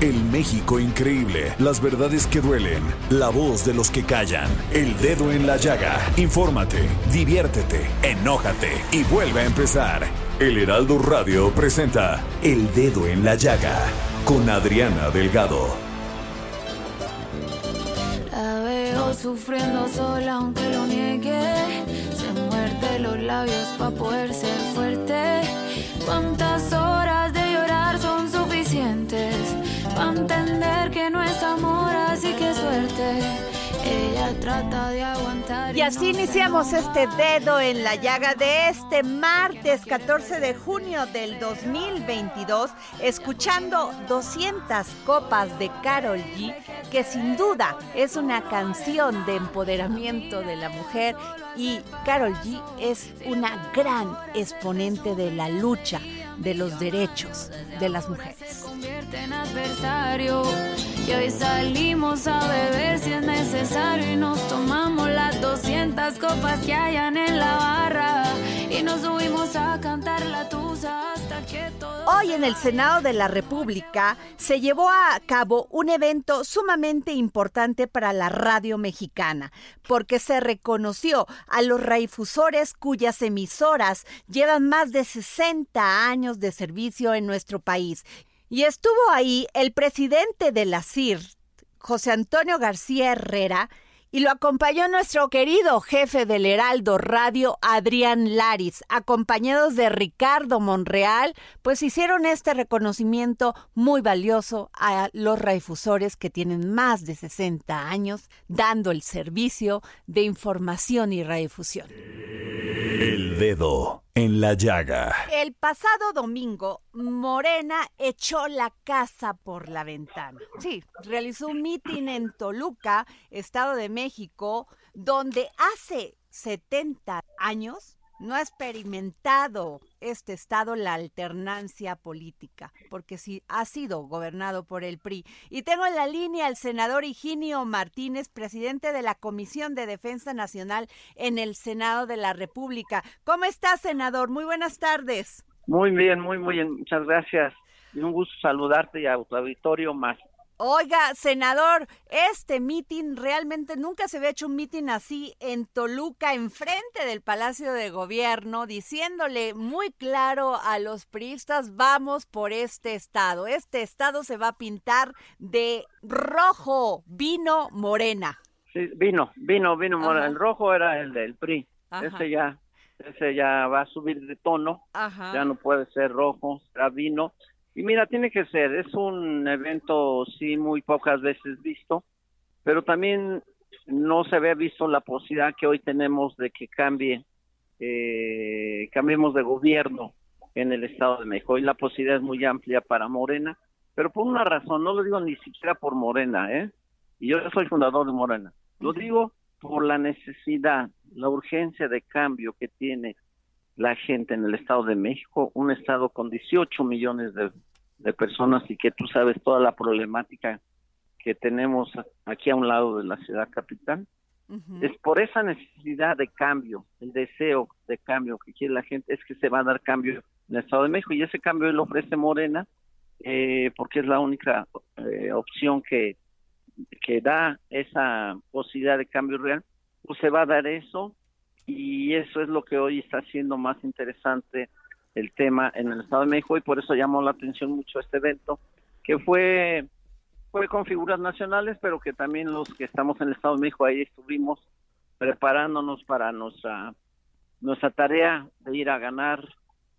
El México increíble, las verdades que duelen, la voz de los que callan, el dedo en la llaga. Infórmate, diviértete, enójate y vuelve a empezar. El Heraldo Radio presenta El Dedo en la Llaga con Adriana Delgado. La veo sufriendo sola aunque lo niegue. Se muerde los labios para poder ser fuerte. ¿Cuántas horas de es amor, así que suerte. Ella trata de aguantar. Y así iniciamos este dedo en la llaga de este martes 14 de junio del 2022, escuchando 200 copas de Carol G, que sin duda es una canción de empoderamiento de la mujer y Carol G es una gran exponente de la lucha de los derechos de las mujeres. convierte en adversario. Y hoy salimos a beber si es necesario y nos tomamos las 200 copas que hayan en la barra y nos subimos a cantar la tusa hasta que todo Hoy en el Senado de la República se llevó a cabo un evento sumamente importante para la radio mexicana, porque se reconoció a los radiodifusores cuyas emisoras llevan más de 60 años de servicio en nuestro país. Y estuvo ahí el presidente de la CIR, José Antonio García Herrera, y lo acompañó nuestro querido jefe del Heraldo Radio, Adrián Laris, acompañados de Ricardo Monreal, pues hicieron este reconocimiento muy valioso a los radiodifusores que tienen más de 60 años dando el servicio de información y radiodifusión. El Dedo en la Llaga. El pasado domingo, Morena echó la casa por la ventana. Sí, realizó un mitin en Toluca, Estado de México, donde hace 70 años no ha experimentado este estado la alternancia política, porque sí ha sido gobernado por el PRI. Y tengo en la línea al senador Higinio Martínez, presidente de la Comisión de Defensa Nacional en el Senado de la República. ¿Cómo está, senador? Muy buenas tardes. Muy bien, muy, muy bien. Muchas gracias. Y un gusto saludarte y a tu auditorio más. Oiga, senador, este mitin realmente nunca se había hecho un mitin así en Toluca, enfrente del Palacio de Gobierno, diciéndole muy claro a los priistas, vamos por este estado. Este estado se va a pintar de rojo, vino morena. Sí, vino, vino, vino. Ajá. El rojo era el del PRI. Ajá. Ese ya, ese ya va a subir de tono. Ajá. Ya no puede ser rojo, será vino. Y mira, tiene que ser, es un evento sí muy pocas veces visto, pero también no se había visto la posibilidad que hoy tenemos de que cambie, eh, cambiemos de gobierno en el Estado de México. Y la posibilidad es muy amplia para Morena, pero por una razón, no lo digo ni siquiera por Morena, ¿eh? Y yo soy fundador de Morena. Lo digo por la necesidad, la urgencia de cambio que tiene la gente en el Estado de México, un estado con 18 millones de, de personas y que tú sabes toda la problemática que tenemos aquí a un lado de la ciudad capital. Es por esa necesidad de cambio, el deseo de cambio que quiere la gente, es que se va a dar cambio en el Estado de México y ese cambio lo ofrece Morena eh, porque es la única eh, opción que, que da esa posibilidad de cambio real, pues se va a dar eso y eso es lo que hoy está haciendo más interesante el tema en el Estado de México y por eso llamó la atención mucho este evento, que fue fue con figuras nacionales, pero que también los que estamos en el Estado de México ahí estuvimos preparándonos para nuestra nuestra tarea de ir a ganar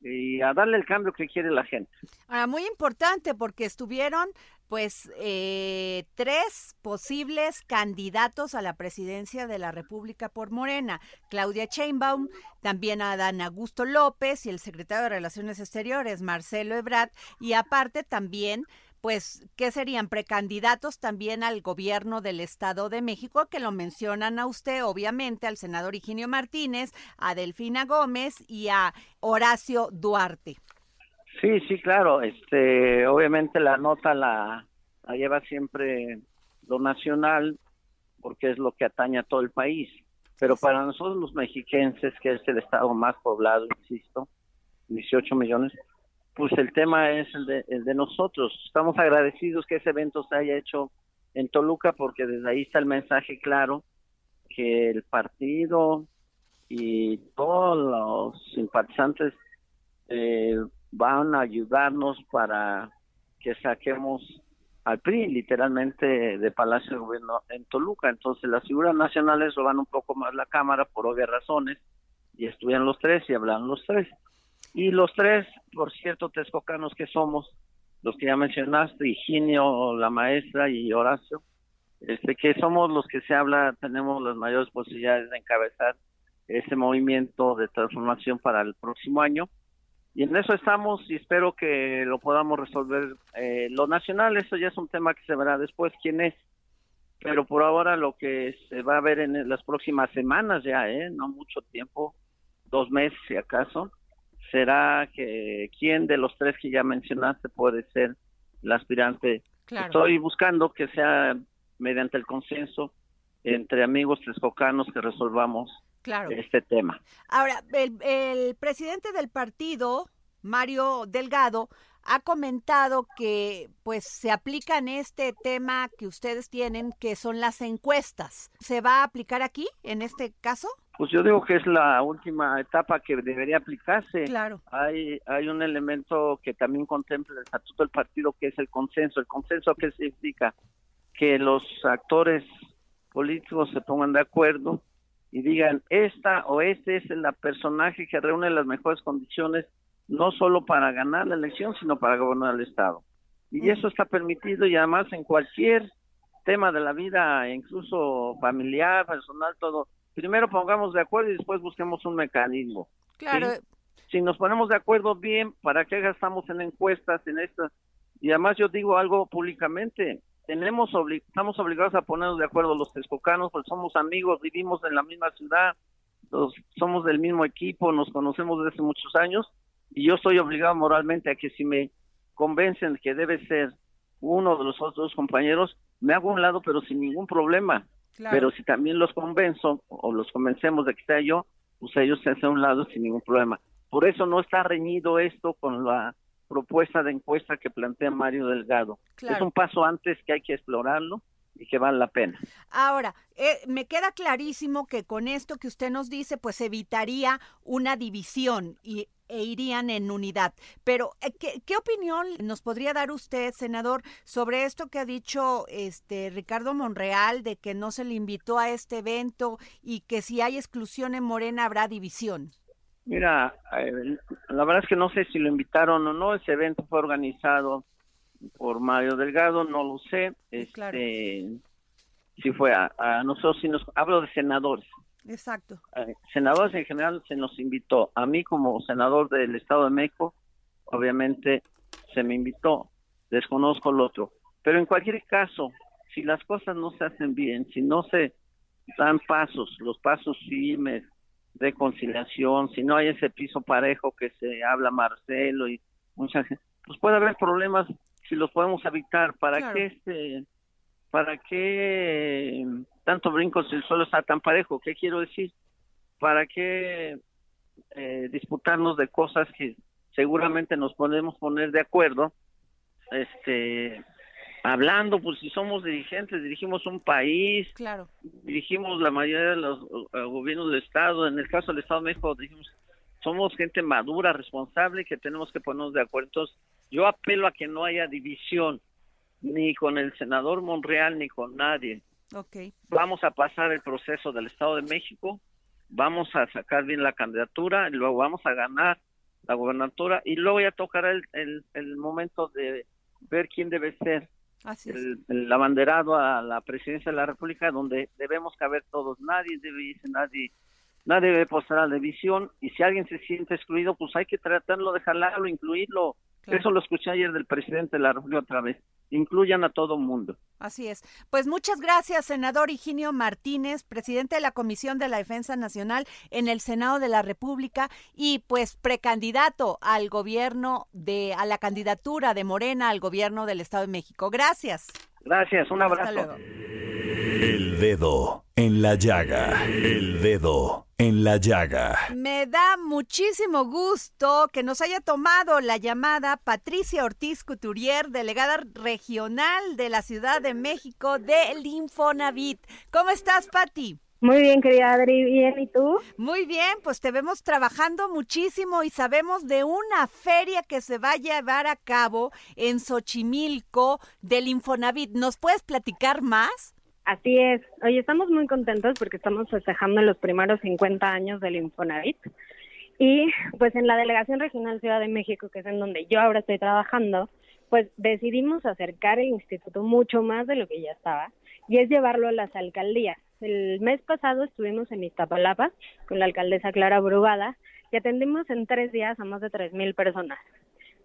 y a darle el cambio que quiere la gente. Ahora, muy importante porque estuvieron pues eh, tres posibles candidatos a la presidencia de la República por Morena. Claudia Chainbaum, también Adán Augusto López y el secretario de Relaciones Exteriores, Marcelo Ebrard, y aparte también pues, ¿qué serían? Precandidatos también al gobierno del Estado de México, que lo mencionan a usted, obviamente, al senador Higinio Martínez, a Delfina Gómez y a Horacio Duarte. Sí, sí, claro. Este, obviamente la nota la, lleva siempre lo nacional, porque es lo que atañe a todo el país. Pero para nosotros los mexiquenses, que es el estado más poblado, insisto, 18 millones, pues el tema es el de, el de nosotros. Estamos agradecidos que ese evento se haya hecho en Toluca porque desde ahí está el mensaje claro que el partido y todos los simpatizantes eh, van a ayudarnos para que saquemos al PRI literalmente de Palacio de Gobierno en Toluca. Entonces las figuras nacionales roban un poco más la Cámara por obvias razones y estuvieron los tres y hablan los tres. Y los tres, por cierto, texcocanos que somos, los que ya mencionaste, Higinio, la maestra y Horacio, este, que somos los que se habla, tenemos las mayores posibilidades de encabezar ese movimiento de transformación para el próximo año. Y en eso estamos y espero que lo podamos resolver. Eh, lo nacional, eso ya es un tema que se verá después quién es, pero por ahora lo que se va a ver en las próximas semanas ya, ¿eh? no mucho tiempo, dos meses si acaso, será que quién de los tres que ya mencionaste puede ser el aspirante. Estoy buscando que sea mediante el consenso entre amigos texcocanos que resolvamos este tema. Ahora, el, el presidente del partido, Mario Delgado, ha comentado que pues se aplica en este tema que ustedes tienen, que son las encuestas. ¿Se va a aplicar aquí, en este caso? Pues yo digo que es la última etapa que debería aplicarse. Claro. Hay, hay un elemento que también contempla el estatuto del partido, que es el consenso. ¿El consenso qué significa? Que los actores políticos se pongan de acuerdo y digan, esta o este es el personaje que reúne las mejores condiciones, no solo para ganar la elección, sino para gobernar el Estado. Y eso está permitido y además en cualquier tema de la vida, incluso familiar, personal, todo primero pongamos de acuerdo y después busquemos un mecanismo. Claro. Si nos ponemos de acuerdo bien, ¿para qué gastamos en encuestas, en estas? Y además yo digo algo públicamente, tenemos estamos obligados a ponernos de acuerdo los texcocanos, porque somos amigos, vivimos en la misma ciudad, somos del mismo equipo, nos conocemos desde hace muchos años, y yo estoy obligado moralmente a que si me convencen que debe ser uno de los otros compañeros, me hago un lado, pero sin ningún problema. Pero si también los convenzo o los convencemos de que sea yo, pues ellos se hacen a un lado sin ningún problema. Por eso no está reñido esto con la propuesta de encuesta que plantea Mario Delgado. Es un paso antes que hay que explorarlo y que vale la pena. Ahora, eh, me queda clarísimo que con esto que usted nos dice, pues evitaría una división y e irían en unidad. Pero, eh, ¿qué, opinión nos podría dar usted, senador, sobre esto que ha dicho este Ricardo Monreal de que no se le invitó a este evento y que si hay exclusión en Morena habrá división? Mira, eh, la verdad es que no sé si lo invitaron o no. Ese evento fue organizado por Mario Delgado, no lo sé. Este, Si fue a, a nosotros, si nos hablo de senadores. Exacto. Eh, senadores en general se nos invitó. A mí como senador del Estado de México, obviamente se me invitó. Desconozco el otro. Pero en cualquier caso, si las cosas no se hacen bien, si no se dan pasos, los pasos firmes de conciliación, si no hay ese piso parejo que se habla Marcelo y mucha gente, pues puede haber problemas si los podemos evitar. ¿Para qué este, para qué tanto brinco si el suelo está tan parejo. ¿Qué quiero decir? ¿Para qué eh, disputarnos de cosas que seguramente nos podemos poner de acuerdo? Este, hablando, pues si somos dirigentes, dirigimos un país, claro. dirigimos la mayoría de los eh, gobiernos del Estado, en el caso del Estado de México, dijimos, somos gente madura, responsable, que tenemos que ponernos de acuerdo. Entonces, yo apelo a que no haya división, ni con el senador Monreal, ni con nadie. Okay. Vamos a pasar el proceso del Estado de México, vamos a sacar bien la candidatura, y luego vamos a ganar la gobernatura y luego ya tocará el, el, momento de ver quién debe ser el, el, abanderado a la presidencia de la República, donde debemos caber todos. Nadie debe irse, nadie nadie debe postar a la división y si alguien se siente excluido, pues hay que tratarlo de jalarlo, incluirlo. Eso lo escuché ayer del presidente de la República otra vez. Incluyan a todo mundo. Así es. Pues muchas gracias, senador Higinio Martínez, presidente de la Comisión de la Defensa Nacional en el Senado de la República y pues precandidato al gobierno de, a la candidatura de Morena al gobierno del Estado de México. Gracias. Gracias, un abrazo. El dedo en la llaga. El dedo en la llaga. Me da muchísimo gusto que nos haya tomado la llamada Patricia Ortiz Couturier, delegada regional de la Ciudad de México del Infonavit. ¿Cómo estás, Pati? Muy bien, querida Adri, bien, ¿y tú? Muy bien, pues te vemos trabajando muchísimo y sabemos de una feria que se va a llevar a cabo en Xochimilco del Infonavit. ¿Nos puedes platicar más? Así es. Hoy estamos muy contentos porque estamos festejando los primeros 50 años del Infonavit. Y pues en la Delegación Regional Ciudad de México, que es en donde yo ahora estoy trabajando, pues decidimos acercar el instituto mucho más de lo que ya estaba y es llevarlo a las alcaldías. El mes pasado estuvimos en Iztapalapa con la alcaldesa Clara Brugada y atendimos en tres días a más de 3.000 personas.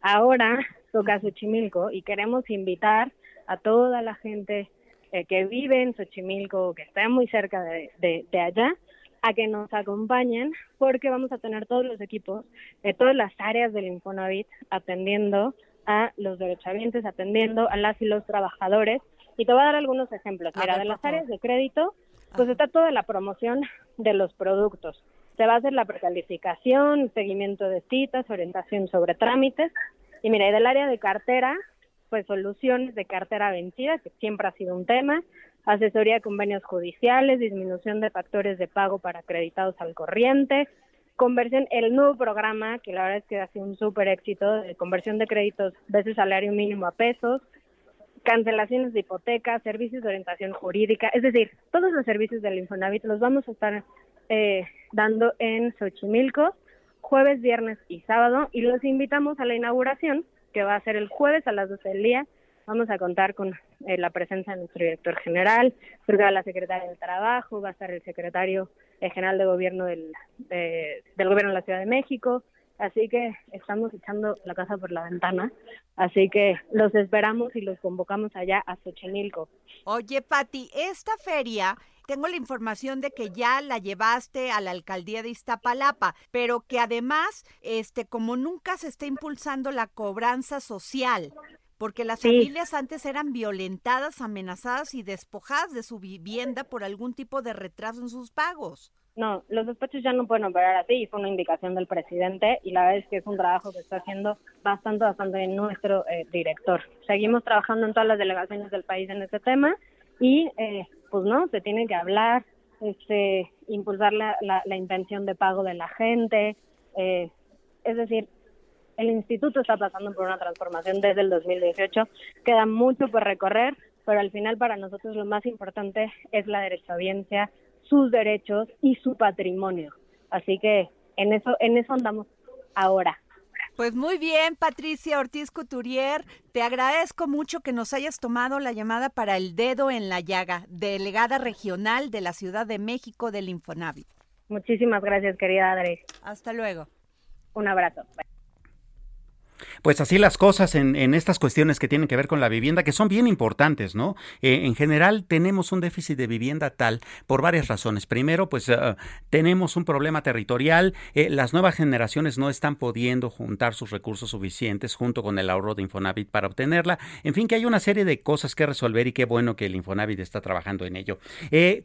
Ahora toca Xochimilco y queremos invitar a toda la gente eh, que vive en Xochimilco, que está muy cerca de, allá, a que nos acompañen porque vamos a tener todos los equipos de todas las áreas del Infonavit atendiendo a los derechohabientes, atendiendo a las y los trabajadores. Y te voy a dar algunos ejemplos. Mira, de las áreas de crédito, pues está toda la promoción de los productos. Se va a hacer la precalificación, seguimiento de citas, orientación sobre trámites. Y mira, y del área de cartera, pues soluciones de cartera vencida, que siempre ha sido un tema, asesoría de convenios judiciales, disminución de factores de pago para acreditados al corriente, conversión, el nuevo programa, que la verdad es que ha sido un súper éxito, de conversión de créditos veces salario mínimo a pesos, cancelaciones de hipotecas, servicios de orientación jurídica, es decir, todos los servicios del Infonavit los vamos a estar eh, dando en Xochimilco, jueves, viernes y sábado, y los invitamos a la inauguración que va a ser el jueves a las 12 del día. Vamos a contar con eh, la presencia de nuestro director general, va la secretaria del Trabajo, va a estar el secretario general de gobierno del, del gobierno de la Ciudad de México. Así que estamos echando la casa por la ventana. Así que los esperamos y los convocamos allá a Xochimilco. Oye, Pati, esta feria tengo la información de que ya la llevaste a la alcaldía de Iztapalapa, pero que además, este, como nunca se está impulsando la cobranza social, porque las familias antes eran violentadas, amenazadas y despojadas de su vivienda por algún tipo de retraso en sus pagos. No, los despachos ya no pueden operar así, fue una indicación del presidente y la verdad es que es un trabajo que está haciendo bastante, bastante nuestro eh, director. Seguimos trabajando en todas las delegaciones del país en este tema y eh, pues no, se tiene que hablar, este, impulsar la, la, intención de pago de la gente, eh, es decir, el instituto está pasando por una transformación desde el 2018, queda mucho por recorrer, pero al final para nosotros lo más importante es la derechohabiencia, sus derechos y su patrimonio. Así que en eso, en eso andamos ahora. Pues muy bien, Patricia Ortiz Couturier, te agradezco mucho que nos hayas tomado la llamada para el dedo en la llaga, delegada regional de la Ciudad de México del Infonavit. Muchísimas gracias, querida Adri. Hasta luego. Un abrazo. Pues así las cosas en, estas cuestiones que tienen que ver con la vivienda, que son bien importantes, ¿no? Eh, en general tenemos un déficit de vivienda tal por varias razones. Primero, pues eh, tenemos un problema territorial, eh, las nuevas generaciones no están pudiendo juntar sus recursos suficientes junto con el ahorro de Infonavit para obtenerla. En fin, que hay una serie de cosas que resolver y qué bueno que el Infonavit está trabajando en ello.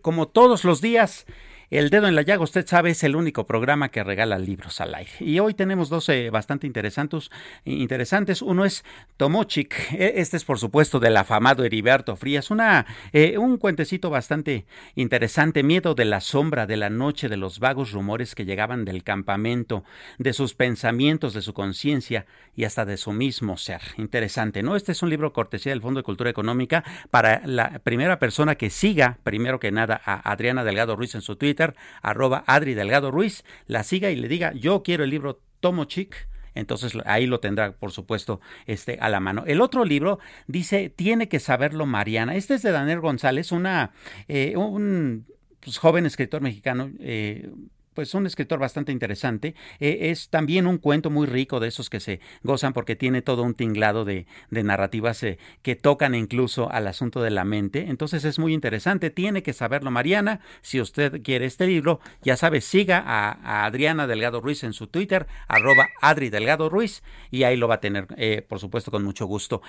como todos los días, El Dedo en la Llaga, usted sabe, es el único programa que regala libros al aire. Y hoy tenemos dos eh, bastante interesantes, interesantes. Uno es Tomochic. E, este es, por supuesto, del afamado Heriberto Frías. Una, eh, un cuentecito bastante interesante. Miedo de la sombra, de la noche, de los vagos rumores que llegaban del campamento, de sus pensamientos, de su conciencia y hasta de su mismo ser. Interesante, ¿no? Este es un libro cortesía del Fondo de Cultura Económica para la primera persona que siga, primero que nada, a Adriana Delgado Ruiz en su Twitter arroba Adri Delgado Ruiz, la siga y le diga, yo quiero el libro Tomo Chic, entonces ahí lo tendrá, por supuesto, este a la mano. El otro libro dice Tiene que saberlo Mariana. Este es de Daniel González, una eh, un pues, joven escritor mexicano. Eh, pues un escritor bastante interesante. Eh, es también un cuento muy rico de esos que se gozan porque tiene todo un tinglado de, narrativas eh, que tocan incluso al asunto de la mente. Entonces es muy interesante. Tiene que saberlo Mariana. Si usted quiere este libro, ya sabe, siga a, Adriana Delgado Ruiz en su Twitter, arroba Adri Delgado Ruiz, y ahí lo va a tener, eh, por supuesto, con mucho gusto.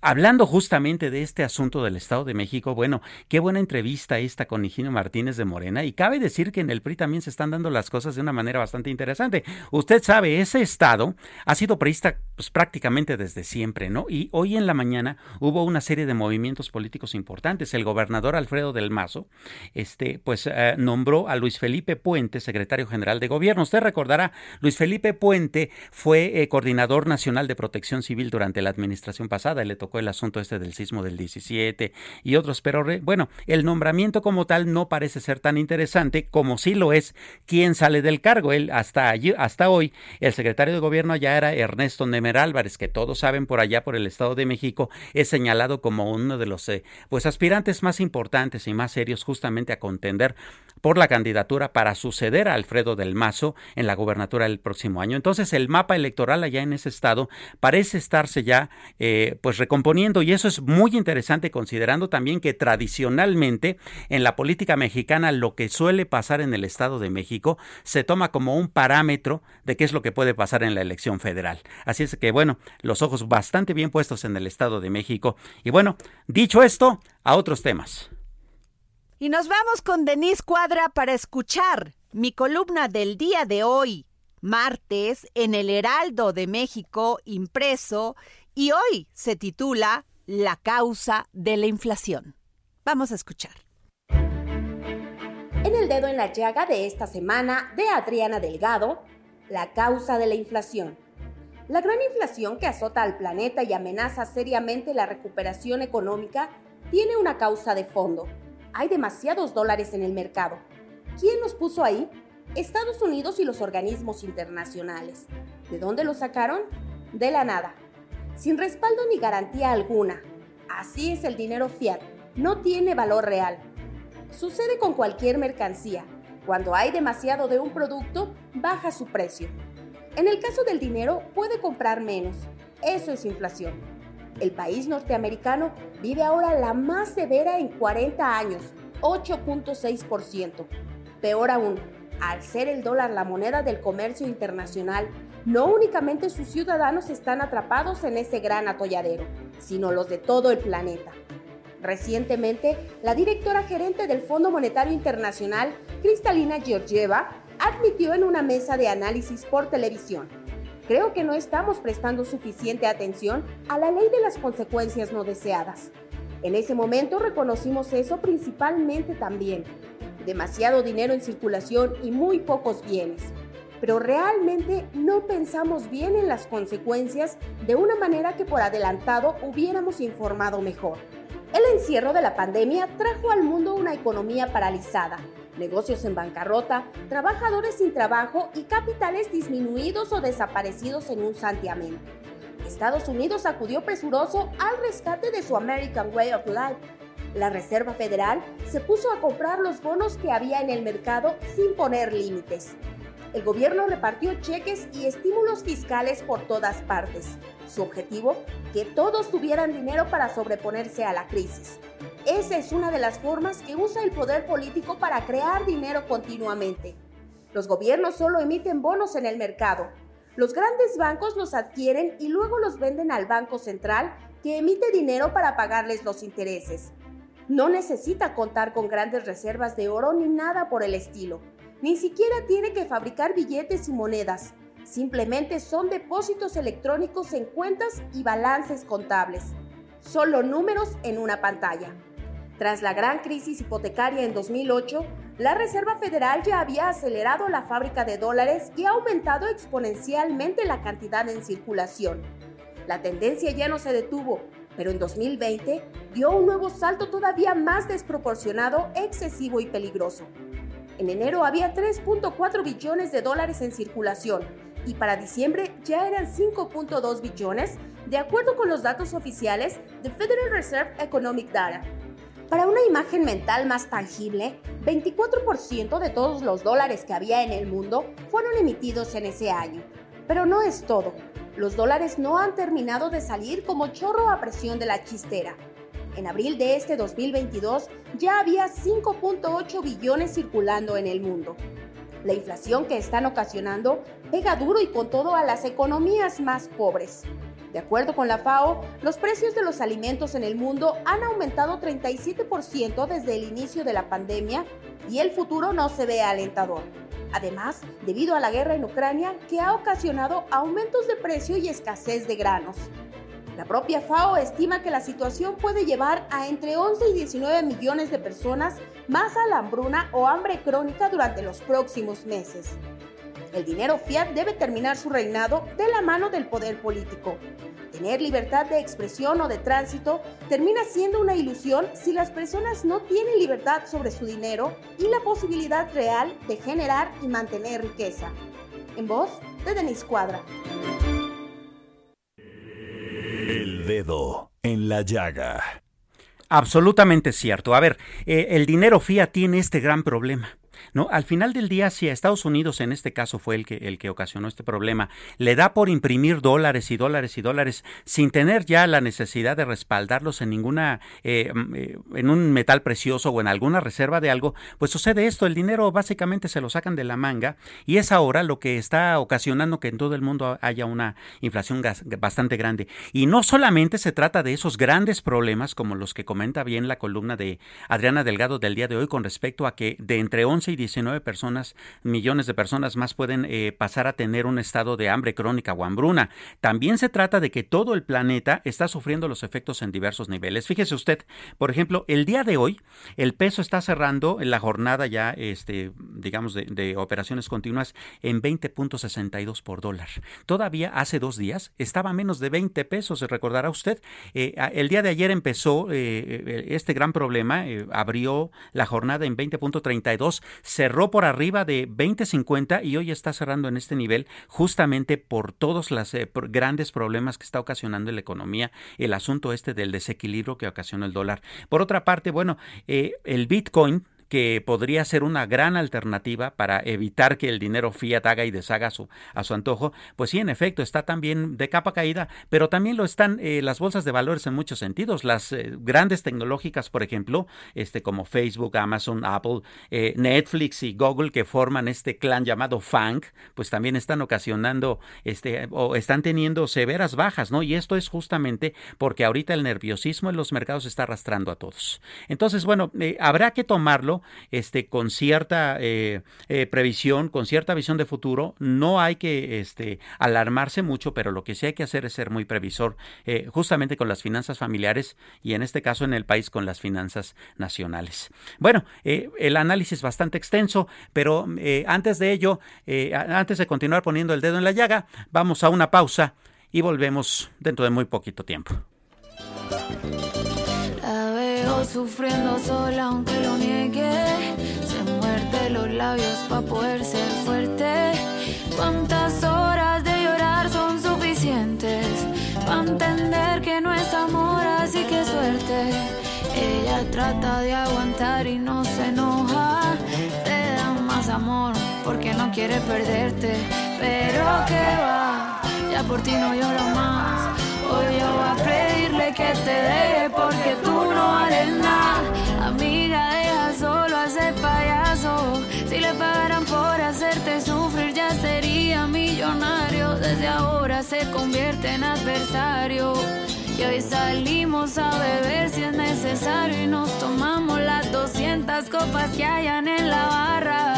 hablando justamente de este asunto del Estado de México, bueno, qué buena entrevista esta con Higinio Martínez de Morena. Y cabe decir que en el PRI también se están dando las cosas de una manera bastante interesante. Usted sabe, ese estado ha sido priista pues, prácticamente desde siempre, ¿no? Y hoy en la mañana hubo una serie de movimientos políticos importantes. El gobernador Alfredo del Mazo, este, pues eh, nombró a Luis Felipe Puente, secretario general de gobierno. Usted recordará, Luis Felipe Puente fue eh, coordinador nacional de protección civil durante la administración pasada. Le tocó el asunto este del sismo del 17 y otros, pero bueno, el nombramiento como tal no parece ser tan interesante como sí lo es quién sale del cargo. Él hasta allí, hasta hoy, el secretario de gobierno ya era Ernesto Nemer Álvarez, que todos saben por allá por el Estado de México, es señalado como uno de los eh, pues aspirantes más importantes y más serios justamente a contender por la candidatura para suceder a Alfredo del Mazo en la gubernatura del próximo año. Entonces el mapa electoral allá en ese estado parece estarse ya eh, pues recomponiendo y eso es muy interesante considerando también que tradicionalmente en la política mexicana lo que suele pasar en el Estado de México se toma como un parámetro de qué es lo que puede pasar en la elección federal. Así es que, bueno, los ojos bastante bien puestos en el Estado de México. Y bueno, dicho esto, a otros temas. Y nos vamos con Denise Cuadra para escuchar mi columna del día de hoy, martes, en el Heraldo de México impreso, y hoy se titula La causa de la inflación. Vamos a escuchar en el dedo en la llaga de esta semana de Adriana Delgado, la causa de la inflación. La gran inflación que azota al planeta y amenaza seriamente la recuperación económica tiene una causa de fondo. Hay demasiados dólares en el mercado. ¿Quién los puso ahí? Estados Unidos y los organismos internacionales. ¿De dónde los sacaron? De la nada. Sin respaldo ni garantía alguna. Así es el dinero fiat. No tiene valor real Sucede con cualquier mercancía. Cuando hay demasiado de un producto, baja su precio. En el caso del dinero, puede comprar menos. Eso es inflación. El país norteamericano vive ahora la más severa en 40 años, 8.6%. Peor aún, al ser el dólar la moneda del comercio internacional, no únicamente sus ciudadanos están atrapados en ese gran atolladero, sino los de todo el planeta. Recientemente, la directora gerente del Fondo Monetario Internacional, Cristalina Georgieva, admitió en una mesa de análisis por televisión. Creo que no estamos prestando suficiente atención a la ley de las consecuencias no deseadas. En ese momento reconocimos eso principalmente también. Demasiado dinero en circulación y muy pocos bienes. Pero realmente no pensamos bien en las consecuencias de una manera que por adelantado hubiéramos informado mejor. El encierro de la pandemia trajo al mundo una economía paralizada, negocios en bancarrota, trabajadores sin trabajo y capitales disminuidos o desaparecidos en un santiamén. Estados Unidos acudió presuroso al rescate de su American Way of Life. La Reserva Federal se puso a comprar los bonos que había en el mercado sin poner límites el gobierno repartió cheques y estímulos fiscales por todas partes. Su objetivo, que todos tuvieran dinero para sobreponerse a la crisis. Esa es una de las formas que usa el poder político para crear dinero continuamente. Los gobiernos solo emiten bonos en el mercado. Los grandes bancos los adquieren y luego los venden al Banco Central, que emite dinero para pagarles los intereses. No necesita contar con grandes reservas de oro ni nada por el estilo. Ni siquiera tiene que fabricar billetes y monedas. Simplemente son depósitos electrónicos en cuentas y balances contables. Solo números en una pantalla. Tras la gran crisis hipotecaria en 2008, la Reserva Federal ya había acelerado la fábrica de dólares y ha aumentado exponencialmente la cantidad en circulación. La tendencia ya no se detuvo, pero en 2020 dio un nuevo salto todavía más desproporcionado, excesivo y peligroso. En enero había 3.4 billones de dólares en circulación y para diciembre ya eran 5.2 billones, de acuerdo con los datos oficiales de Federal Reserve Economic Data. Para una imagen mental más tangible, 24% de todos los dólares que había en el mundo fueron emitidos en ese año. Pero no es todo. Los dólares no han terminado de salir como chorro a presión de la chistera. En abril de este 2022 ya había 5.8 billones circulando en el mundo. La inflación que están ocasionando pega duro y con todo a las economías más pobres. De acuerdo con la FAO, los precios de los alimentos en el mundo han aumentado 37% desde el inicio de la pandemia y el futuro no se ve alentador. Además, debido a la guerra en Ucrania que ha ocasionado aumentos de precio y escasez de granos. La propia FAO estima que la situación puede llevar a entre 11 y 19 millones de personas más a la hambruna o hambre crónica durante los próximos meses. El dinero fiat debe terminar su reinado de la mano del poder político. Tener libertad de expresión o de tránsito termina siendo una ilusión si las personas no tienen libertad sobre su dinero y la posibilidad real de generar y mantener riqueza. En voz de Denise Cuadra. El dedo en la llaga. Absolutamente cierto. A ver, eh, el dinero fiat tiene este gran problema no, al final del día, si a Estados Unidos, en este caso fue el que, el que ocasionó este problema, le da por imprimir dólares y dólares y dólares sin tener ya la necesidad de respaldarlos en ninguna, eh, mm, eh, en un metal precioso o en alguna reserva de algo, pues sucede esto, el dinero básicamente se lo sacan de la manga y es ahora lo que está ocasionando que en todo el mundo haya una inflación bastante grande. Y no solamente se trata de esos grandes problemas como los que comenta bien la columna de Adriana Delgado del día de hoy con respecto a que de entre 11 y 19 personas, millones de personas más pueden eh, pasar a tener un estado de hambre crónica o hambruna. También se trata de que todo el planeta está sufriendo los efectos en diversos niveles. Fíjese usted, por ejemplo, el día de hoy el peso está cerrando la jornada ya, este, digamos, de, operaciones continuas en 20.62 por dólar. Todavía hace dos días estaba menos de 20 pesos, se recordará usted. Eh, el día de ayer empezó eh, este gran problema, abrió la jornada en 20.32, cerró por arriba de 20.50 y hoy está cerrando en este nivel justamente por todos los eh, grandes problemas que está ocasionando en la economía, el asunto este del desequilibrio que ocasiona el dólar. Por otra parte, bueno, eh, el Bitcoin que podría ser una gran alternativa para evitar que el dinero fiat haga y deshaga su, a su antojo, pues sí, en efecto, está también de capa caída, pero también lo están eh, las bolsas de valores en muchos sentidos. Las eh, grandes tecnológicas, por ejemplo, este, como Facebook, Amazon, Apple, eh, Netflix y Google, que forman este clan llamado FANG, pues también están ocasionando, este, o están teniendo severas bajas, ¿no? Y esto es justamente porque ahorita el nerviosismo en los mercados está arrastrando a todos. Entonces, bueno, habrá que tomarlo este, con cierta eh, eh, previsión, con cierta visión de futuro. No hay que este, alarmarse mucho, pero lo que sí hay que hacer es ser muy previsor, eh, justamente con las finanzas familiares y en este caso en el país con las finanzas nacionales. Bueno, el análisis es bastante extenso, pero antes de ello, antes de continuar poniendo el dedo en la llaga, vamos a una pausa y volvemos dentro de muy poquito tiempo sufriendo sola aunque lo niegue. Se muerde los labios para poder ser fuerte. ¿Cuántas horas de llorar son suficientes? Para entender que no es amor, así que suerte. Ella trata de aguantar y no se enoja. Te da más amor porque no quiere perderte. Pero que va, ya por ti no llora más Yo voy a pedirle que te deje porque tú no vales nada. Amiga, deja solo ese payaso. Si le pagaran por hacerte sufrir, ya sería millonario. Desde ahora se convierte en adversario. Y hoy salimos a beber si es necesario y nos tomamos las 200 copas que hayan en la barra.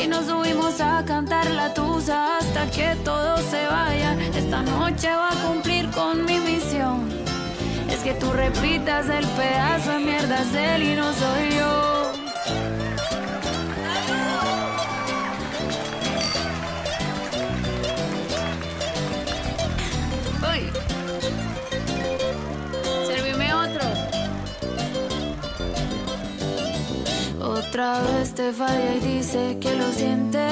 Y nos subimos a cantar la tusa hasta que todos se vayan. Esta noche va a cumplir con mi misión. Es que tú repitas el pedazo de mierda él y no soy yo. Otra vez te falla y dice que lo siente.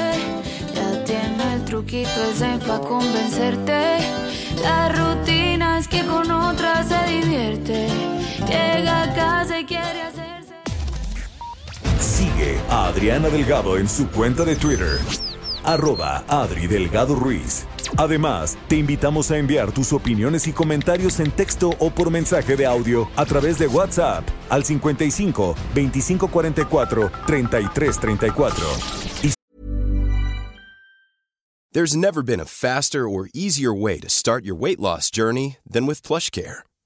Ya tiene el truquito ese pa' convencerte. La rutina es que con otra se divierte. Llega a casa y quiere hacerse. Sigue a Adriana Delgado en su cuenta de Twitter, arroba Adri Delgado Ruiz. Además, te invitamos a enviar tus opiniones y comentarios en texto o por mensaje de audio a través de WhatsApp al 55 2544 3334. There's never been a faster or easier way to start your weight loss journey than with PlushCare.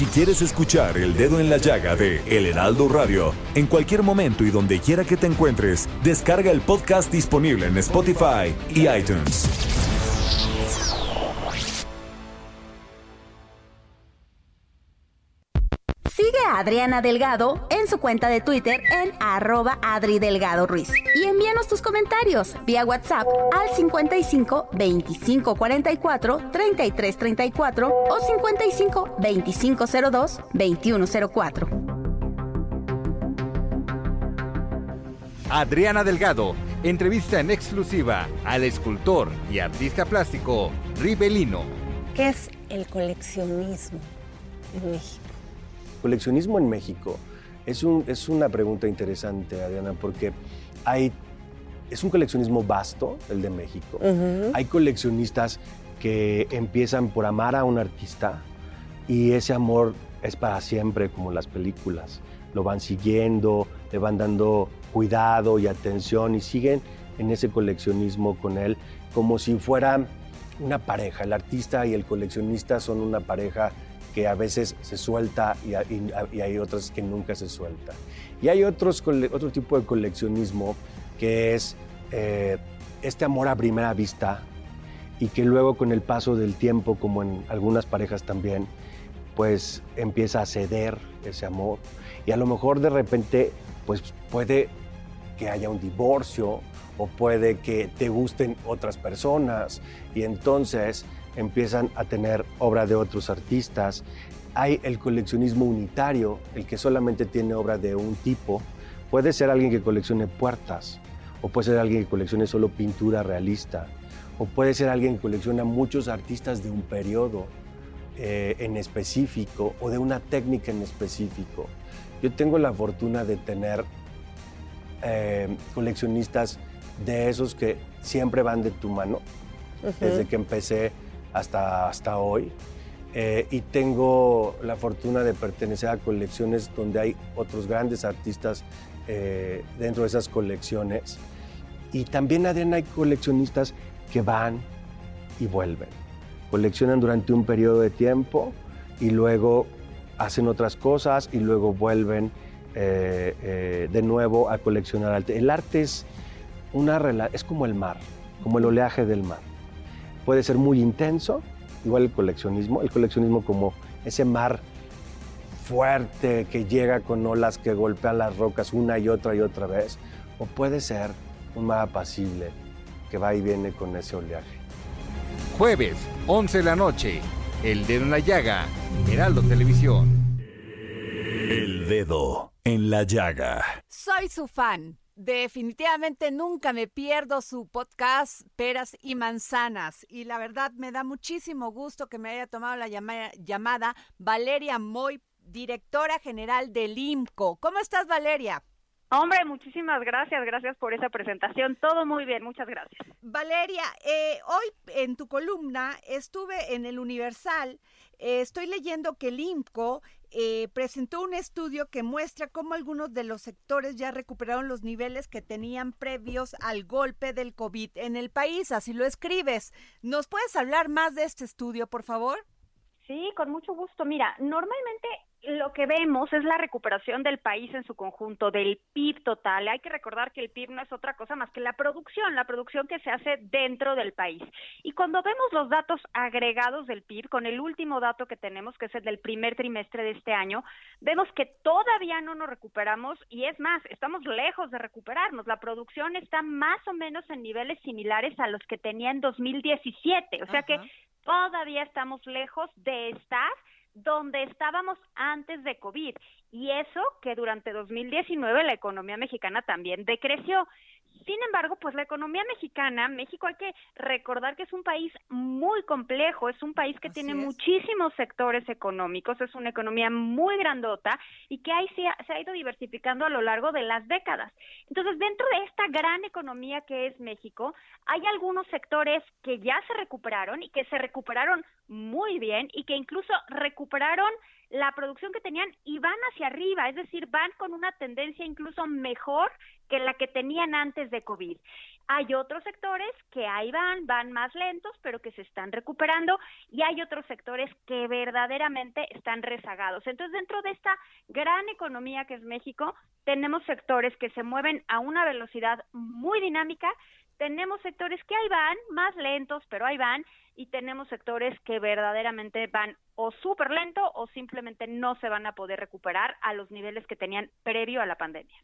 Si quieres escuchar El Dedo en la Llaga de El Heraldo Radio, en cualquier momento y donde quiera que te encuentres, descarga el podcast disponible en Spotify y iTunes. Sigue a Adriana Delgado en su cuenta de Twitter en arroba Adri Delgado Ruiz. Y envíanos tus comentarios vía WhatsApp al 55 25 44 33 34 o 55 25 02 21 04. Adriana Delgado entrevista en exclusiva al escultor y artista plástico Ribelino. ¿Qué es el coleccionismo en México? Coleccionismo en México es, un, es una pregunta interesante, Adriana, porque hay, es un coleccionismo vasto, el de México. Hay coleccionistas que empiezan por amar a un artista y ese amor es para siempre, como las películas. Lo van siguiendo, le van dando cuidado y atención y siguen en ese coleccionismo con él como si fuera una pareja. El artista y el coleccionista son una pareja que a veces se suelta y, hay otras que nunca se suelta. Y hay otros, otro tipo de coleccionismo que es eh, este amor a primera vista y que luego con el paso del tiempo, como en algunas parejas también, pues empieza a ceder ese amor y a lo mejor de repente pues puede que haya un divorcio o puede que te gusten otras personas y entonces empiezan a tener obra de otros artistas. Hay el coleccionismo unitario, el que solamente tiene obra de un tipo. Puede ser alguien que coleccione puertas o puede ser alguien que coleccione solo pintura realista o puede ser alguien que colecciona muchos artistas de un periodo eh, en específico o de una técnica en específico. Yo tengo la fortuna de tener eh, coleccionistas de esos que siempre van de tu mano, desde que empecé hasta, hasta hoy. Eh, y tengo la fortuna de pertenecer a colecciones donde hay otros grandes artistas eh, dentro de esas colecciones. Y también, Adriana, hay coleccionistas que van y vuelven. Coleccionan durante un periodo de tiempo y luego hacen otras cosas y luego vuelven eh, de nuevo a coleccionar. El arte es, una, es como el mar, como el oleaje del mar. Puede ser muy intenso, igual el coleccionismo, el coleccionismo como ese mar fuerte que llega con olas que golpean las rocas una y otra y otra vez, o puede ser un mar apacible que va y viene con ese oleaje. Jueves, 11 de la noche. El dedo en la llaga. Heraldo Televisión. El dedo en la llaga. Soy su fan. Definitivamente nunca me pierdo su podcast Peras y Manzanas. Y la verdad me da muchísimo gusto que me haya tomado la llama- llamada Valeria Moy directora general del IMCO. ¿Cómo estás, Valeria? Hombre, muchísimas gracias, gracias por esa presentación. Todo muy bien, muchas gracias. Valeria, eh, hoy en tu columna estuve en el Universal, eh, estoy leyendo que el IMCO eh, presentó un estudio que muestra cómo algunos de los sectores ya recuperaron los niveles que tenían previos al golpe del COVID en el país, así lo escribes. ¿Nos puedes hablar más de este estudio, por favor? Sí, con mucho gusto. Mira, normalmente lo que vemos es la recuperación del país en su conjunto, del PIB total. Hay que recordar que el PIB no es otra cosa más que la producción, la producción que se hace dentro del país. Y cuando vemos los datos agregados del PIB, con el último dato que tenemos, que es el del primer trimestre de este año, vemos que todavía no nos recuperamos y es más, estamos lejos de recuperarnos. La producción está más o menos en niveles similares a los que tenía en 2017. O sea que todavía estamos lejos de estar donde estábamos antes de COVID. Y eso que durante 2019 la economía mexicana también decreció. Sin embargo, pues la economía mexicana, México hay que recordar que es un país muy complejo, es un país que tiene muchísimos sectores económicos, es una economía muy grandota y que ahí se ha, se ha ido diversificando a lo largo de las décadas. Entonces, dentro de esta gran economía que es México, hay algunos sectores que ya se recuperaron y que se recuperaron muy bien y que incluso recuperaron la producción que tenían y van hacia arriba, es decir, van con una tendencia incluso mejor que la que tenían antes de COVID. Hay otros sectores que ahí van, van más lentos, pero que se están recuperando y hay otros sectores que verdaderamente están rezagados. Entonces, dentro de esta gran economía que es México, tenemos sectores que se mueven a una velocidad muy dinámica, tenemos sectores que ahí van, más lentos, pero ahí van, y tenemos sectores que verdaderamente van o súper lento o simplemente no se van a poder recuperar a los niveles que tenían previo a la pandemia.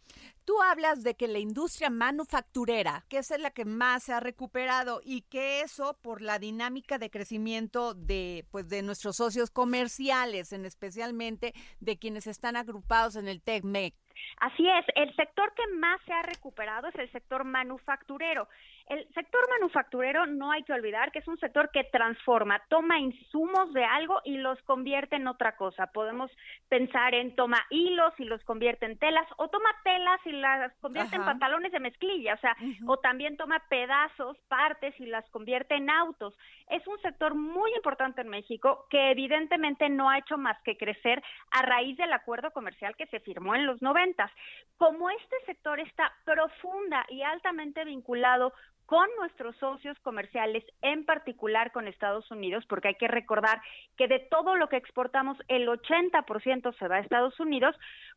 Tú hablas de que la industria manufacturera, que es la que más se ha recuperado y que eso por la dinámica de crecimiento de pues de nuestros socios comerciales, en especialmente de quienes están agrupados en el TECMEC. Así es, el sector que más se ha recuperado es el sector manufacturero. El sector manufacturero no hay que olvidar que es un sector que transforma, toma insumos de algo y los convierte en otra cosa. Podemos pensar en toma hilos y los convierte en telas, o toma telas y las convierte en pantalones de mezclilla, o sea, o también toma pedazos, partes y las convierte en autos. Es un sector muy importante en México que evidentemente no ha hecho más que crecer a raíz del acuerdo comercial que se firmó en los noventas. Como este sector está profunda y altamente vinculado con nuestros socios comerciales, en particular con Estados Unidos, porque hay que recordar que de todo lo que exportamos, el 80% se va a Estados Unidos,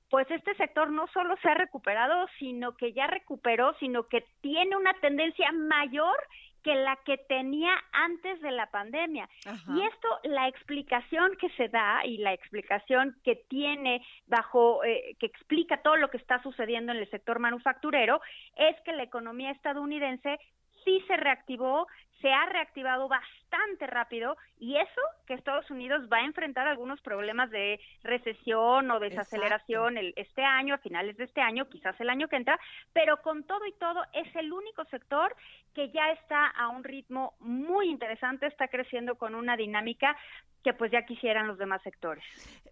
pues este sector no solo se ha recuperado, sino que ya recuperó, sino que tiene una tendencia mayor que la que tenía antes de la pandemia. Y esto, la explicación que se da y la explicación que tiene bajo, eh, que explica todo lo que está sucediendo en el sector manufacturero, es que la economía estadounidense sí se reactivó, se ha reactivado bastante rápido y eso que Estados Unidos va a enfrentar algunos problemas de recesión o desaceleración el, este año, a finales de este año, quizás el año que entra, pero con todo y todo es el único sector que ya está a un ritmo muy interesante, está creciendo con una dinámica que pues ya quisieran los demás sectores.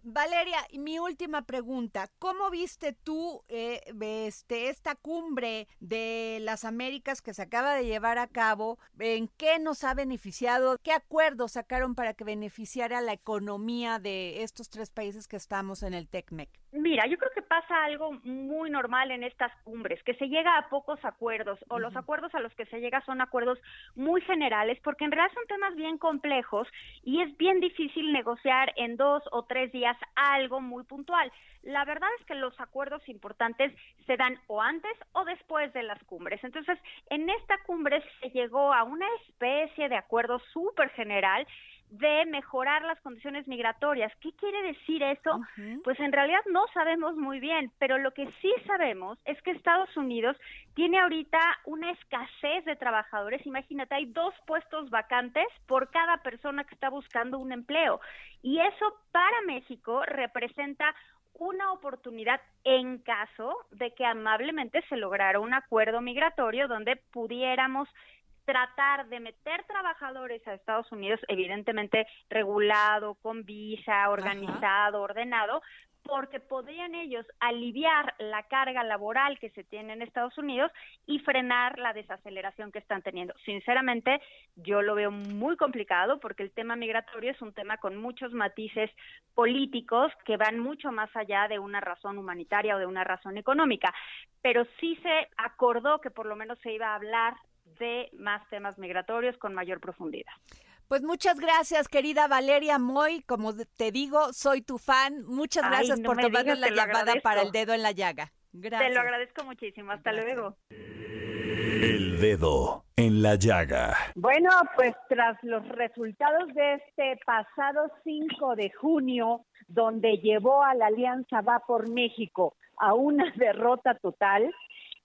Valeria, mi última pregunta, ¿cómo viste tú eh, este, esta cumbre de las Américas que se acaba de llevar a cabo? ¿En qué nos ha beneficiado? ¿Qué acuerdos sacaron para que beneficiara la economía de estos tres países que estamos en el TECMEC? Mira, yo creo que pasa algo muy normal en estas cumbres, que se llega a pocos acuerdos o los acuerdos a los que se llega son acuerdos muy generales porque en realidad son temas bien complejos y es bien difícil negociar en dos o tres días algo muy puntual. La verdad es que los acuerdos importantes se dan o antes o después de las cumbres. Entonces, en esta cumbre se llegó a una especie de acuerdo súper general de mejorar las condiciones migratorias. ¿Qué quiere decir eso? Pues en realidad no sabemos muy bien, pero lo que sí sabemos es que Estados Unidos tiene ahorita una escasez de trabajadores. Imagínate, hay dos puestos vacantes por cada persona que está buscando un empleo. Y eso para México representa una oportunidad en caso de que amablemente se lograra un acuerdo migratorio donde pudiéramos tratar de meter trabajadores a Estados Unidos, evidentemente regulado, con visa, organizado, ordenado, porque podrían ellos aliviar la carga laboral que se tiene en Estados Unidos y frenar la desaceleración que están teniendo. Sinceramente, yo lo veo muy complicado porque el tema migratorio es un tema con muchos matices políticos que van mucho más allá de una razón humanitaria o de una razón económica, pero sí se acordó que por lo menos se iba a hablar de más temas migratorios con mayor profundidad. Pues muchas gracias, querida Valeria Moy. Como te digo, soy tu fan. Muchas gracias por tomarnos la llamada para el dedo en la llaga. Gracias. Te lo agradezco muchísimo. Hasta luego. El dedo en la llaga. Bueno, pues tras los resultados de este pasado 5 de junio, donde llevó a la Alianza Va por México a una derrota total,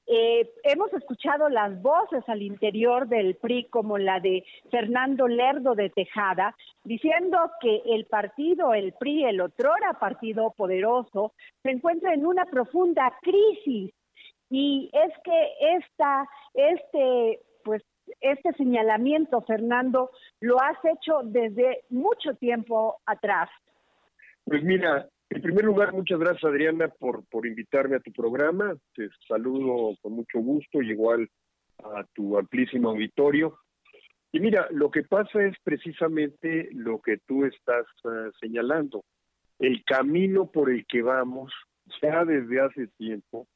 eh, hemos escuchado las voces al interior del PRI, como la de Fernando Lerdo de Tejada, diciendo que el partido, el PRI, el otrora partido poderoso, se encuentra en una profunda crisis. Y es que esta, este, pues, este señalamiento, Fernando, lo has hecho desde mucho tiempo atrás. Pues mira, en primer lugar, muchas gracias Adriana por, por invitarme a tu programa. Te saludo con mucho gusto y igual a tu amplísimo auditorio. Y mira, lo que pasa es precisamente lo que tú estás eh, señalando. El camino por el que vamos, ya desde hace tiempo,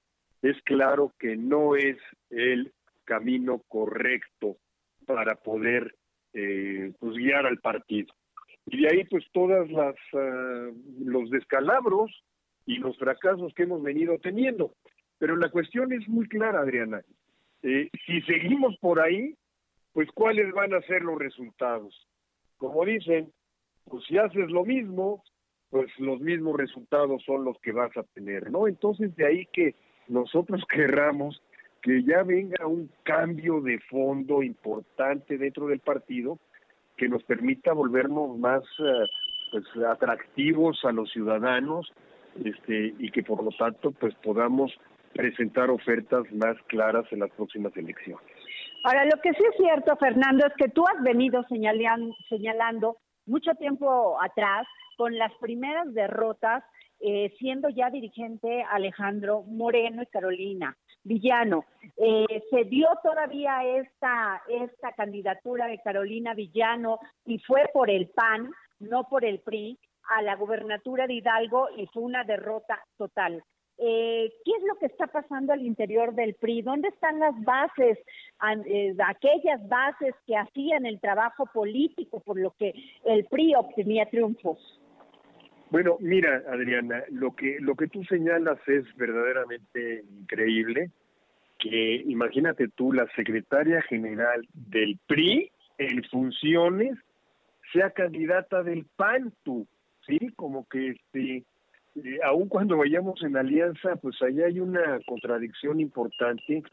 es claro que no es el camino correcto para poder eh, pues, guiar al partido. Y de ahí pues todas las ah, los descalabros y los fracasos que hemos venido teniendo. Pero la cuestión es muy clara, Adriana. Eh, si seguimos por ahí, pues cuáles van a ser los resultados. Como dicen, pues si haces lo mismo, pues los mismos resultados son los que vas a tener, ¿no? Entonces de ahí que nosotros querramos que ya venga un cambio de fondo importante dentro del partido que nos permita volvernos más eh, pues, atractivos a los ciudadanos este, y que por lo tanto pues podamos presentar ofertas más claras en las próximas elecciones. Ahora, lo que sí es cierto, Fernando, es que tú has venido señalando, señalando mucho tiempo atrás con las primeras derrotas, eh, siendo ya dirigente Alejandro Moreno y Carolina. Villano. Eh, se dio todavía esta, esta candidatura de Carolina Villano y fue por el PAN, no por el PRI, a la gubernatura de Hidalgo y fue una derrota total. Eh, ¿Qué es lo que está pasando al interior del PRI? ¿Dónde están las bases, eh, aquellas bases que hacían el trabajo político por lo que el PRI obtenía triunfos? Bueno, mira, Adriana, lo que lo que tú señalas es verdaderamente increíble. Que imagínate tú, la secretaria general del PRI en funciones sea candidata del PAN, tú, sí, como que este, eh, aun cuando vayamos en alianza, pues allá hay una contradicción importante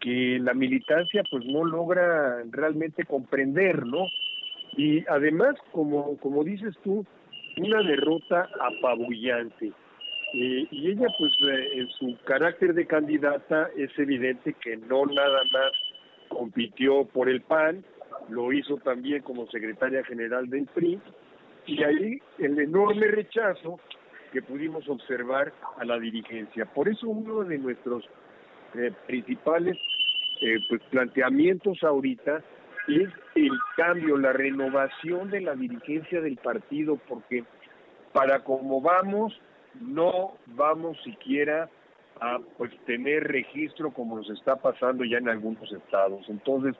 que la militancia pues no logra realmente comprender, ¿no? Y además, como como dices tú, una derrota apabullante. Eh, y ella, pues, eh, en su carácter de candidata, es evidente que no nada más compitió por el PAN, lo hizo también como secretaria general del PRI, y ahí el enorme rechazo que pudimos observar a la dirigencia. Por eso uno de nuestros eh, principales pues planteamientos ahorita es el cambio, la renovación de la dirigencia del partido, porque para como vamos, no vamos siquiera a pues tener registro como nos está pasando ya en algunos estados. Entonces,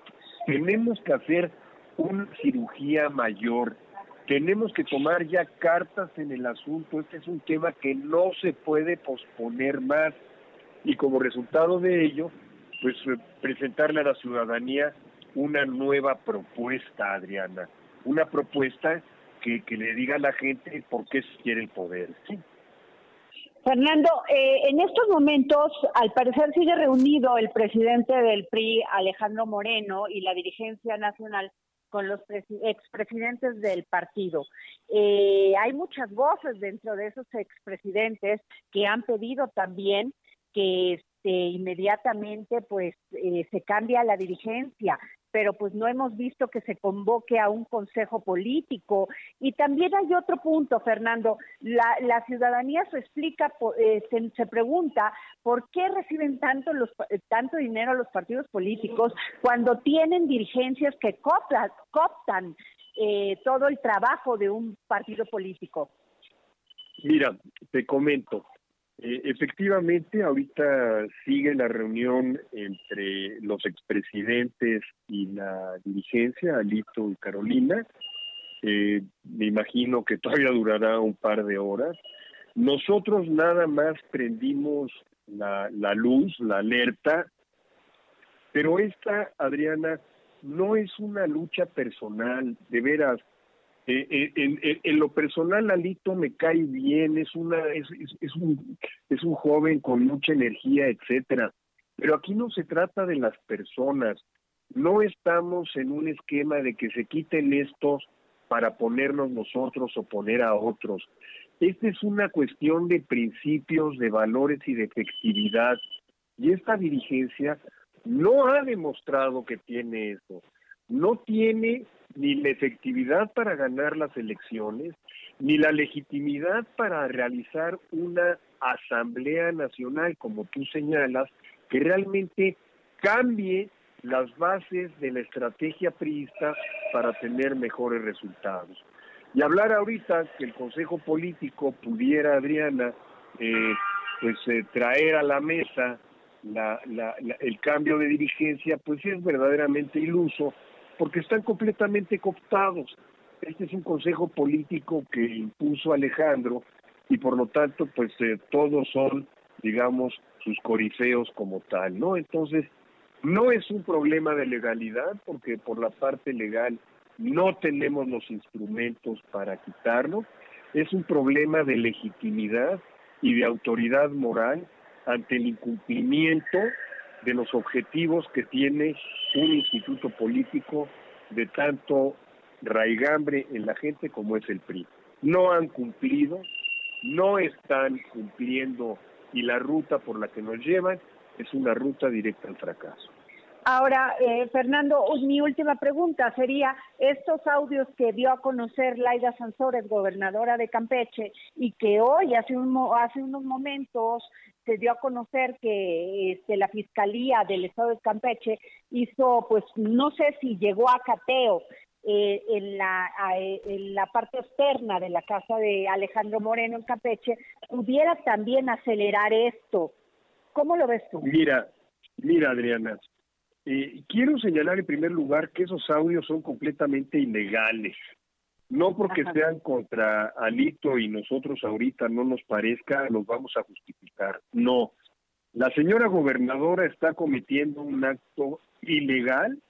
tenemos que hacer una cirugía mayor. Tenemos que tomar ya cartas en el asunto. Este es un tema que no se puede posponer más. Y como resultado de ello, pues eh, presentarle a la ciudadanía una nueva propuesta, Adriana, una propuesta que, le diga a la gente por qué se quiere el poder. Fernando, eh, en estos momentos, al parecer sigue reunido el presidente del PRI, Alejandro Moreno, y la dirigencia nacional con los expresidentes del partido. Eh, hay muchas voces dentro de esos expresidentes que han pedido también que este, inmediatamente pues eh, se cambie la dirigencia pero pues no hemos visto que se convoque a un consejo político. Y también hay otro punto, Fernando, la, la ciudadanía se explica, eh, se, pregunta por qué reciben tanto, los, tanto dinero los partidos políticos cuando tienen dirigencias que cooptan, cooptan eh, todo el trabajo de un partido político. Mira, te comento, efectivamente, ahorita sigue la reunión entre los expresidentes y la dirigencia, Alito y Carolina. Eh, me imagino que todavía durará un par de horas. Nosotros nada más prendimos la, la luz, la alerta, pero esta, Adriana, no es una lucha personal, de veras. Eh, eh, en, lo personal, Alito me cae bien, es, una, es, es, un, es un joven con mucha energía, etcétera. Pero aquí no se trata de las personas. No estamos en un esquema de que se quiten estos para ponernos nosotros o poner a otros. Esta es una cuestión de principios, de valores y de efectividad. Y esta dirigencia no ha demostrado que tiene eso. No tiene ni la efectividad para ganar las elecciones, ni la legitimidad para realizar una asamblea nacional, como tú señalas, que realmente cambie las bases de la estrategia priista para tener mejores resultados. Y hablar ahorita que el Consejo Político pudiera, Adriana, eh, pues eh, traer a la mesa el cambio de dirigencia, pues es verdaderamente iluso, porque están completamente cooptados. Este es un consejo político que impuso Alejandro y por lo tanto, pues eh, todos son, digamos, sus corifeos como tal, ¿no? Entonces, no es un problema de legalidad, porque por la parte legal no tenemos los instrumentos para quitarlo, es un problema de legitimidad y de autoridad moral ante el incumplimiento de los objetivos que tiene un instituto político de tanto raigambre en la gente como es el PRI. No han cumplido, no están cumpliendo y la ruta por la que nos llevan es una ruta directa al fracaso. Ahora, eh, Fernando, mi última pregunta sería, estos audios que dio a conocer Laida Sansores, gobernadora de Campeche, y que hoy, hace, un, hace unos momentos, se dio a conocer que este, la Fiscalía del Estado de Campeche hizo, pues no sé si llegó a cateo eh, en, la, en la parte externa de la casa de Alejandro Moreno en Campeche, pudiera también acelerar esto. ¿Cómo lo ves tú? Mira, mira Adriana, eh, quiero señalar en primer lugar que esos audios son completamente ilegales. No porque sean contra Alito y nosotros ahorita no nos parezca, los vamos a justificar. No. La señora gobernadora está cometiendo un acto ilegal,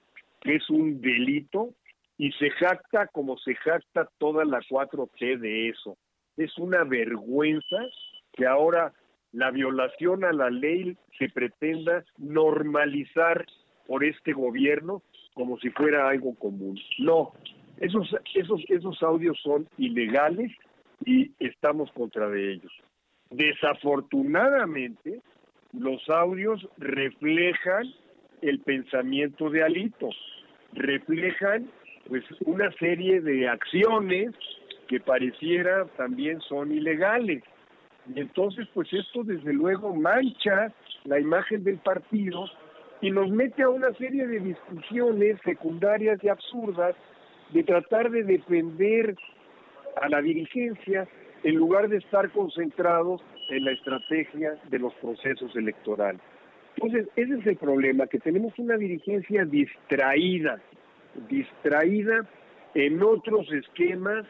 que es un delito, y se jacta como se jacta toda la 4T de eso. Es una vergüenza que ahora la violación a la ley se pretenda normalizar por este gobierno como si fuera algo común. No, esos, esos, esos audios son ilegales y estamos contra de ellos. Desafortunadamente, los audios reflejan el pensamiento de Alito, reflejan pues una serie de acciones que pareciera también son ilegales. Y entonces, pues esto desde luego mancha la imagen del partido y nos mete a una serie de discusiones secundarias y absurdas de tratar de defender a la dirigencia en lugar de estar concentrados en la estrategia de los procesos electorales. Entonces, ese es el problema, que tenemos una dirigencia distraída, distraída en otros esquemas,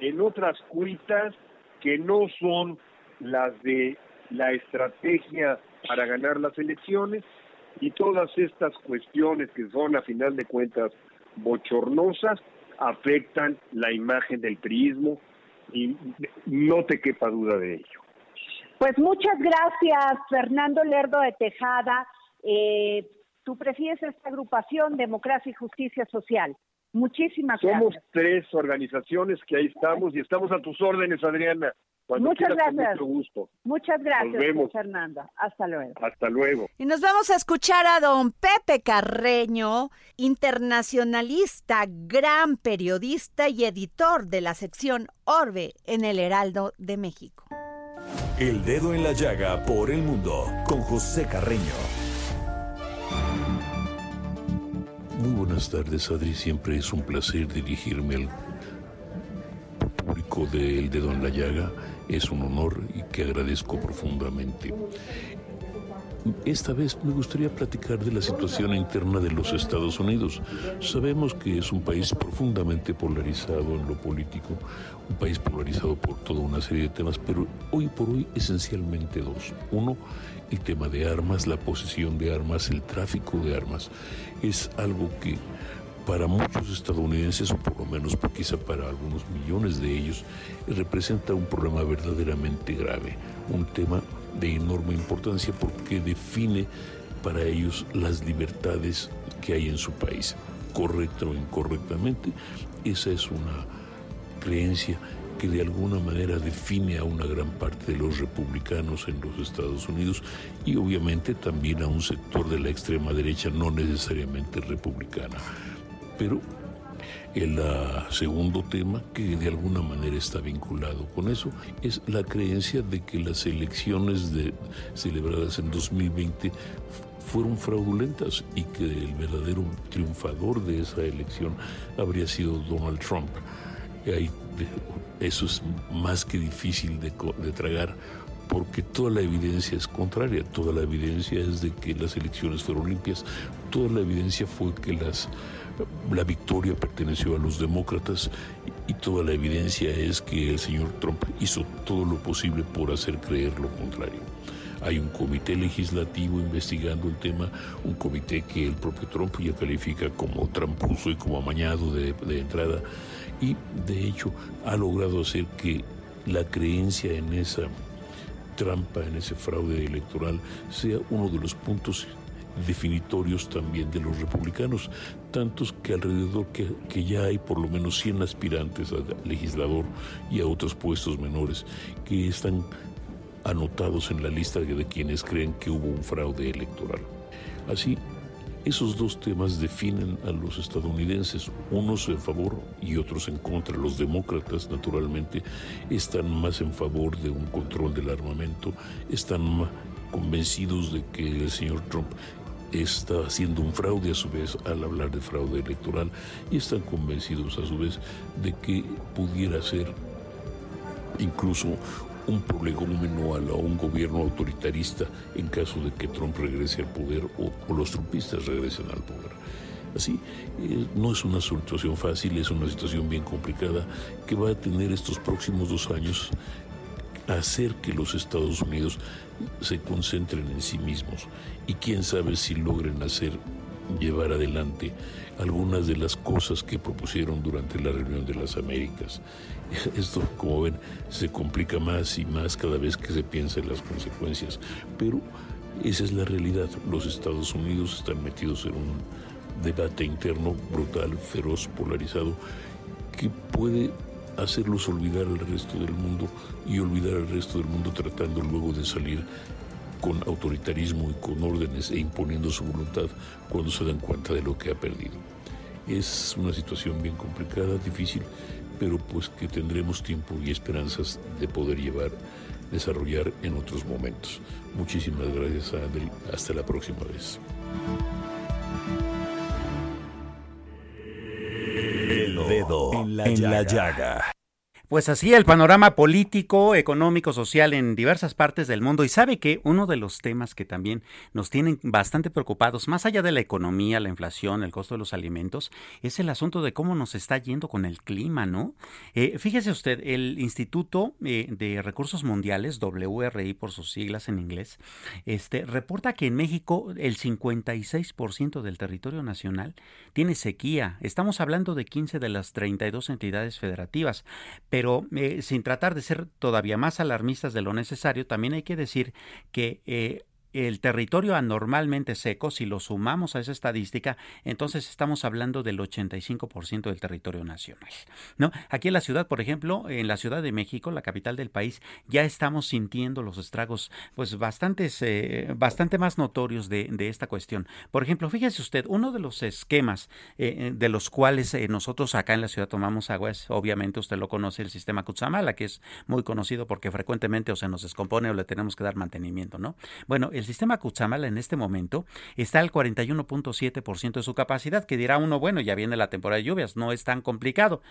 en otras cuitas que no son las de la estrategia para ganar las elecciones, y todas estas cuestiones que son a final de cuentas bochornosas afectan la imagen del priismo y no te quepa duda de ello. Pues muchas gracias, Fernando Lerdo de Tejada. Eh, tú presides esta agrupación Democracia y Justicia Social. Muchísimas gracias. Somos tres organizaciones que ahí estamos y estamos a tus órdenes, Adriana. Muchas gracias. Con mucho gusto. Muchas gracias, Nos vemos. Fernando. Hasta luego. Hasta luego. Y nos vamos a escuchar a don Pepe Carreño, internacionalista, gran periodista y editor de la sección Orbe en el Heraldo de México. El dedo en la llaga por el mundo con José Carreño. Muy buenas tardes, Adri. Siempre es un placer dirigirme al público de El Dedo en la Llaga. Es un honor y que agradezco profundamente. Esta vez me gustaría platicar de la situación interna de los Estados Unidos. Sabemos que es un país profundamente polarizado en lo político, un país polarizado por toda una serie de temas, pero hoy por hoy esencialmente dos. Uno, el tema de armas, la posesión de armas, el tráfico de armas. Es algo que para muchos estadounidenses, o por lo menos quizá para algunos millones de ellos, representa un problema verdaderamente grave, un tema de enorme importancia porque define para ellos las libertades que hay en su país, correcta o incorrectamente. Esa es una creencia que de alguna manera define a una gran parte de los republicanos en los Estados Unidos y obviamente también a un sector de la extrema derecha no necesariamente republicana. Pero el ah, segundo tema, que de alguna manera está vinculado con eso, es la creencia de que las elecciones celebradas en 2020 fueron fraudulentas y que el verdadero triunfador de esa elección habría sido Donald Trump. Ahí, eso es más que difícil de tragar porque toda la evidencia es contraria, toda la evidencia es de que las elecciones fueron limpias, toda la evidencia fue que las, la victoria perteneció a los demócratas y toda la evidencia es que el señor Trump hizo todo lo posible por hacer creer lo contrario. Hay un comité legislativo investigando el tema, un comité que el propio Trump ya califica como tramposo y como amañado de, de entrada, y de hecho ha logrado hacer que la creencia en esa trampa, en ese fraude electoral, sea uno de los puntos definitorios también de los republicanos, tantos que alrededor que, que ya hay por lo menos 100 aspirantes a legislador y a otros puestos menores que están anotados en la lista de quienes creen que hubo un fraude electoral. Así, esos dos temas definen a los estadounidenses, unos en favor y otros en contra. Los demócratas, naturalmente, están más en favor de un control del armamento, están ma- convencidos de que el señor Trump está haciendo un fraude a su vez al hablar de fraude electoral y están convencidos a su vez de que pudiera ser incluso un prolegómeno a un gobierno autoritarista en caso de que Trump regrese al poder o, o los trumpistas regresen al poder. Así, eh, no es una situación fácil, es una situación bien complicada que va a tener estos próximos dos años hacer que los Estados Unidos se concentren en sí mismos y quién sabe si logren hacer llevar adelante algunas de las cosas que propusieron durante la reunión de las Américas. Esto, como ven, se complica más y más cada vez que se piensa en las consecuencias, pero esa es la realidad. Los Estados Unidos están metidos en un debate interno brutal, feroz, polarizado, que puede hacerlos olvidar al resto del mundo y olvidar al resto del mundo tratando luego de salir con autoritarismo y con órdenes e imponiendo su voluntad cuando se dan cuenta de lo que ha perdido. Es una situación bien complicada, difícil, pero pues que tendremos tiempo y esperanzas de poder llevar, desarrollar en otros momentos. Muchísimas gracias, Adri. Hasta la próxima vez. El dedo en la llaga. Pues así el panorama político, económico, social en diversas partes del mundo. Y sabe que uno de los temas que también nos tienen bastante preocupados, más allá de la economía, la inflación, el costo de los alimentos, es el asunto de cómo nos está yendo con el clima, ¿no? Eh, fíjese usted, el Instituto eh, de Recursos Mundiales, WRI por sus siglas en inglés, este, reporta que en México el 56% del territorio nacional tiene sequía. Estamos hablando de 15 de las 32 entidades federativas. Eh, sin tratar de ser todavía más alarmistas de lo necesario, también hay que decir que eh, el territorio anormalmente seco, si lo sumamos a esa estadística, entonces estamos hablando del 85% del territorio nacional. ¿no? Aquí en la ciudad, por ejemplo, en la Ciudad de México, la capital del país, ya estamos sintiendo los estragos pues bastantes, eh, bastante más notorios de, esta cuestión. Por ejemplo, fíjese usted, uno de los esquemas eh, eh, de los cuales nosotros acá en la ciudad tomamos agua es, obviamente, usted lo conoce, el sistema Cutzamala, que es muy conocido porque frecuentemente o se nos descompone o le tenemos que dar mantenimiento, ¿no? Bueno, el sistema Cutzamala en este momento está al 41.7% de su capacidad, que dirá uno, bueno, ya viene la temporada de lluvias, no es tan complicado.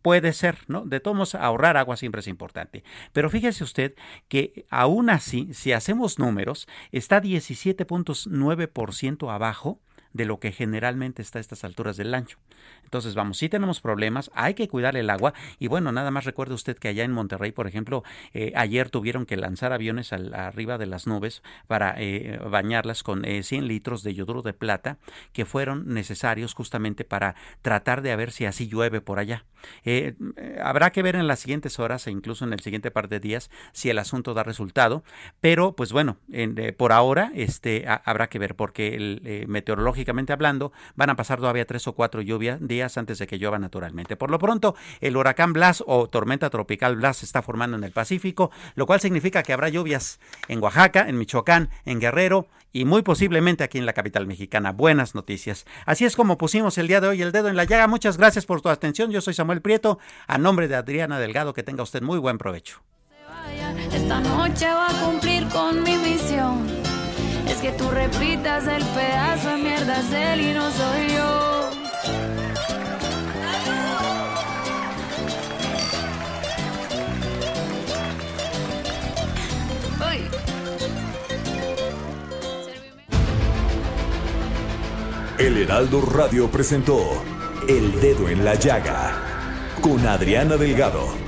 Puede ser, ¿no? De todos modos, ahorrar agua siempre es importante. Pero fíjese usted que aún así, si hacemos números, está 17.9% abajo de lo que generalmente está a estas alturas del año. Entonces, vamos, si tenemos problemas, hay que cuidar el agua. Y bueno, nada más recuerde usted que allá en Monterrey, por ejemplo, eh, ayer tuvieron que lanzar aviones arriba de las nubes para eh, bañarlas con 100 eh, litros de yoduro de plata que fueron necesarios justamente para tratar de ver si así llueve por allá. habrá que ver en las siguientes horas e incluso en el siguiente par de días si el asunto da resultado. Pero, pues bueno, por ahora este, habrá que ver porque el, meteorológicamente hablando van a pasar todavía tres o cuatro lluvias días antes de que llueva naturalmente. Por lo pronto, el huracán Blas o tormenta tropical Blas se está formando en el Pacífico, lo cual significa que habrá lluvias en Oaxaca, en Michoacán, en Guerrero y muy posiblemente aquí en la capital mexicana. Buenas noticias. Así es como pusimos el día de hoy el dedo en la llaga. Muchas gracias por tu atención. Yo soy Samuel Prieto. A nombre de Adriana Delgado, que tenga usted muy buen provecho. Es que tú repitas el pedazo de mierda es él y no soy yo. El Heraldo Radio presentó El Dedo en la Llaga con Adriana Delgado.